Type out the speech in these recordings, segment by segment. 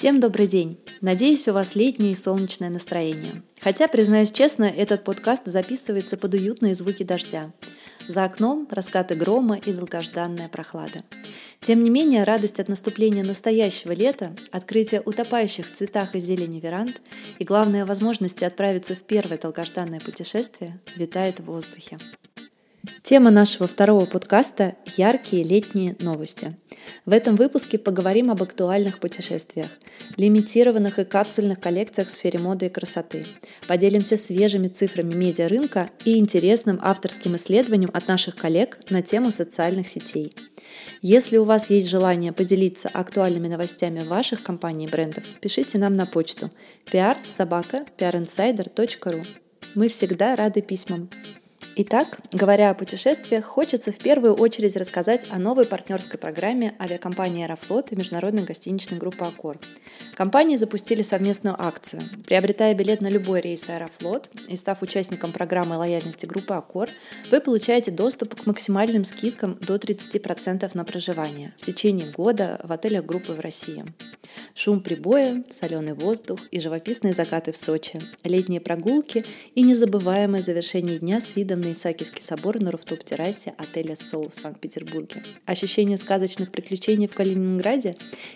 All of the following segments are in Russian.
Всем добрый день! Надеюсь, у вас летнее и солнечное настроение. Хотя, признаюсь честно, этот подкаст записывается под уютные звуки дождя. За окном раскаты грома и долгожданная прохлада. Тем не менее, радость от наступления настоящего лета, открытия утопающих в цветах и зелени веранд и, главное, возможности отправиться в первое долгожданное путешествие витает в воздухе. Тема нашего второго подкаста – яркие летние новости. В этом выпуске поговорим об актуальных путешествиях, лимитированных и капсульных коллекциях в сфере моды и красоты. Поделимся свежими цифрами медиарынка и интересным авторским исследованием от наших коллег на тему социальных сетей. Если у вас есть желание поделиться актуальными новостями ваших компаний и брендов, пишите нам на почту pr Мы всегда рады письмам. Итак, говоря о путешествиях, хочется в первую очередь рассказать о новой партнерской программе авиакомпании «Аэрофлот» и международной гостиничной группы «Аккор». Компании запустили совместную акцию. Приобретая билет на любой рейс «Аэрофлот» и став участником программы лояльности группы «Аккор», вы получаете доступ к максимальным скидкам до 30% на проживание в течение года в отелях группы в России. Шум прибоя, соленый воздух и живописные закаты в Сочи, летние прогулки и незабываемое завершение дня с видом на Исаакиевский собор на руфтоп-террасе отеля «Соу» в Санкт-Петербурге, ощущение сказочных приключений в Калининграде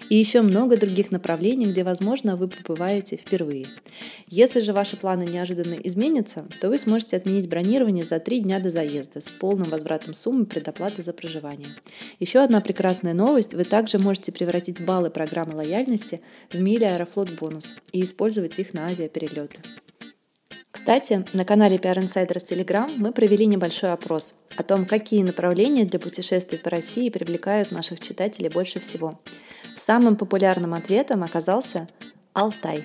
и еще много других направлений, где, возможно, вы побываете впервые. Если же ваши планы неожиданно изменятся, то вы сможете отменить бронирование за три дня до заезда с полным возвратом суммы предоплаты за проживание. Еще одна прекрасная новость – вы также можете превратить баллы программы лояльности в мили Аэрофлот бонус и использовать их на авиаперелеты. Кстати, на канале PR Insider в Telegram мы провели небольшой опрос о том, какие направления для путешествий по России привлекают наших читателей больше всего. Самым популярным ответом оказался Алтай,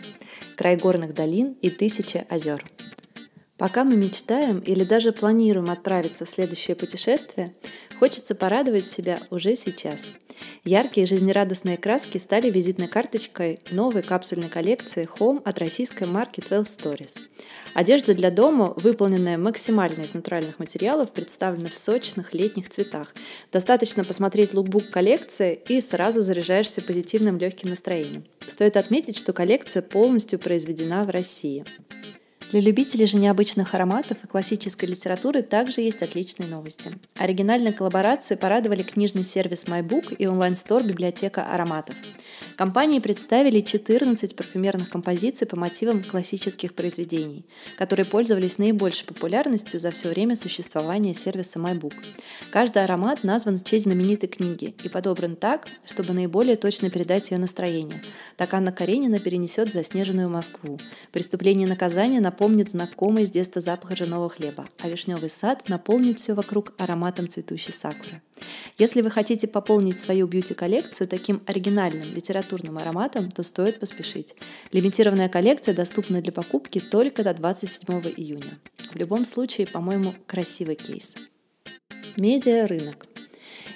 край горных долин и тысячи озер. Пока мы мечтаем или даже планируем отправиться в следующее путешествие, хочется порадовать себя уже сейчас. Яркие жизнерадостные краски стали визитной карточкой новой капсульной коллекции Home от российской марки 12 Stories. Одежда для дома, выполненная максимально из натуральных материалов, представлена в сочных летних цветах. Достаточно посмотреть лукбук коллекции и сразу заряжаешься позитивным легким настроением. Стоит отметить, что коллекция полностью произведена в России. Для любителей же необычных ароматов и классической литературы также есть отличные новости. Оригинальные коллаборации порадовали книжный сервис MyBook и онлайн-стор «Библиотека ароматов». Компании представили 14 парфюмерных композиций по мотивам классических произведений, которые пользовались наибольшей популярностью за все время существования сервиса MyBook. Каждый аромат назван в честь знаменитой книги и подобран так, чтобы наиболее точно передать ее настроение. Так Анна Каренина перенесет заснеженную Москву. Преступление и наказание на напомнит знакомый с детства запах ржаного хлеба, а вишневый сад наполнит все вокруг ароматом цветущей сакуры. Если вы хотите пополнить свою бьюти-коллекцию таким оригинальным литературным ароматом, то стоит поспешить. Лимитированная коллекция доступна для покупки только до 27 июня. В любом случае, по-моему, красивый кейс. Медиа-рынок.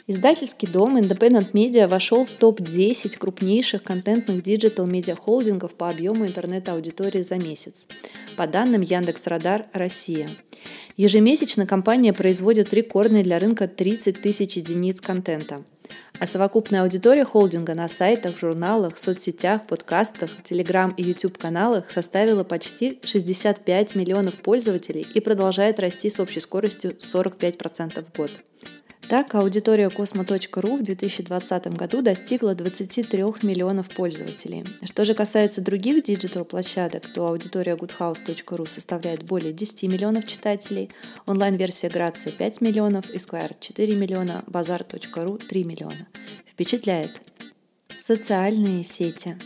Издательский дом Independent Media вошел в топ-10 крупнейших контентных digital-медиа-холдингов по объему интернет-аудитории за месяц, по данным Яндекс.Радар Россия. Ежемесячно компания производит рекордный для рынка 30 тысяч единиц контента. А совокупная аудитория холдинга на сайтах, журналах, соцсетях, подкастах, телеграм и YouTube каналах составила почти 65 миллионов пользователей и продолжает расти с общей скоростью 45% в год. Так, аудитория Cosmo.ru в 2020 году достигла 23 миллионов пользователей. Что же касается других digital-площадок, то аудитория goodhouse.ru составляет более 10 миллионов читателей, онлайн-версия Grazia 5 миллионов, Esquire 4 миллиона, Bazaar.ru 3 миллиона. Впечатляет. Социальные сети.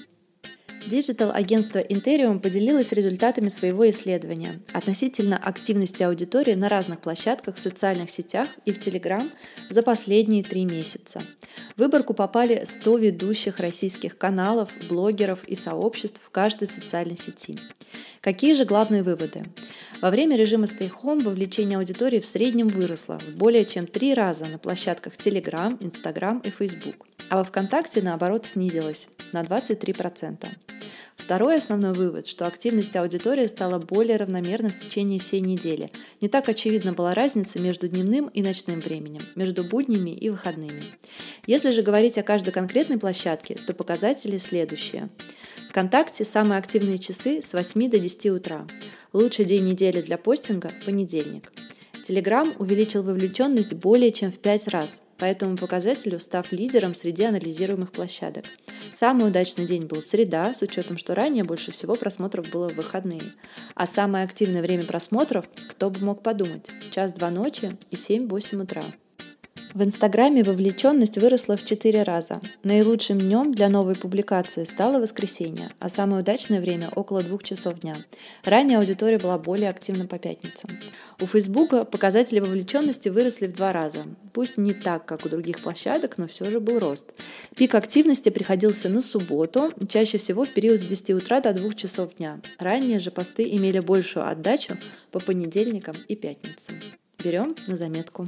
Digital-агентство Interium поделилось результатами своего исследования относительно активности аудитории на разных площадках в социальных сетях и в Telegram за последние три месяца. В выборку попали 100 ведущих российских каналов, блогеров и сообществ в каждой социальной сети. Какие же главные выводы? Во время режима Stay Home вовлечение аудитории в среднем выросло в более чем три раза на площадках Telegram, Instagram и Facebook, а во ВКонтакте, наоборот, снизилось на 23%. Второй основной вывод, что активность аудитории стала более равномерной в течение всей недели. Не так очевидна была разница между дневным и ночным временем, между буднями и выходными. Если же говорить о каждой конкретной площадке, то показатели следующие. ВКонтакте самые активные часы с 8 до 10 утра. Лучший день недели для постинга – понедельник. Telegram увеличил вовлеченность более чем в 5 раз, по этому показателю став лидером среди анализируемых площадок. Самый удачный день был среда, с учетом, что ранее больше всего просмотров было в выходные. А самое активное время просмотров, кто бы мог подумать, час-два ночи и 7-8 утра. В Инстаграме вовлеченность выросла в 4 раза. Наилучшим днем для новой публикации стало воскресенье, а самое удачное время – около двух часов дня. Ранее аудитория была более активна по пятницам. У Фейсбука показатели вовлеченности выросли в два раза. Пусть не так, как у других площадок, но все же был рост. Пик активности приходился на субботу, чаще всего в период с 10 утра до 2 часов дня. Ранее же посты имели большую отдачу по понедельникам и пятницам. Берем на заметку.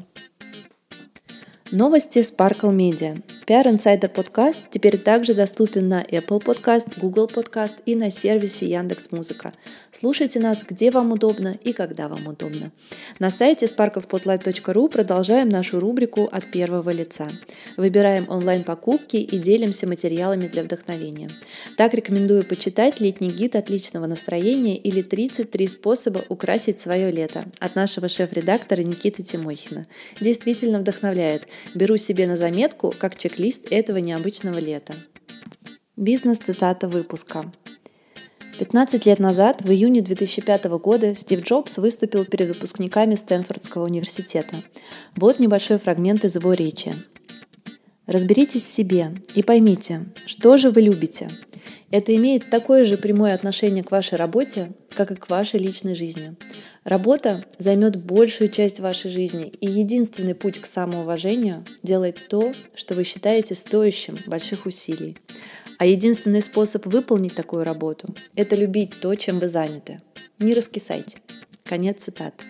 Новости Sparkle Media. PR Insider подкаст теперь также доступен на Apple Podcast, Google Podcast и на сервисе Яндекс Музыка. Слушайте нас, где вам удобно и когда вам удобно. На сайте sparklespotlight.ru продолжаем нашу рубрику «От первого лица». Выбираем онлайн-покупки и делимся материалами для вдохновения. Так рекомендую почитать летний гид отличного настроения или 33 способа украсить свое лето от нашего шеф-редактора Никиты Тимохина. Действительно вдохновляет – Беру себе на заметку как чек-лист этого необычного лета. Бизнес-цитата выпуска. 15 лет назад, в июне 2005 года, Стив Джобс выступил перед выпускниками Стэнфордского университета. Вот небольшой фрагмент из его речи. Разберитесь в себе и поймите, что же вы любите. Это имеет такое же прямое отношение к вашей работе, как и к вашей личной жизни. Работа займет большую часть вашей жизни, и единственный путь к самоуважению – делать то, что вы считаете стоящим больших усилий. А единственный способ выполнить такую работу – это любить то, чем вы заняты. Не раскисайте. Конец цитаты.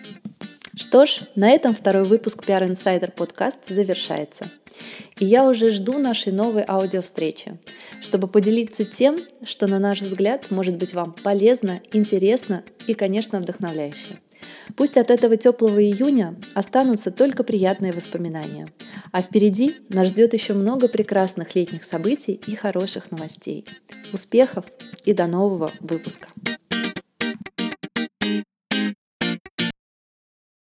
Что ж, на этом второй выпуск PR Insider подкаст завершается. И я уже жду нашей новой аудиовстречи, чтобы поделиться тем, что, на наш взгляд, может быть вам полезно, интересно и, конечно, вдохновляюще. Пусть от этого теплого июня останутся только приятные воспоминания. А впереди нас ждет еще много прекрасных летних событий и хороших новостей. Успехов и до нового выпуска!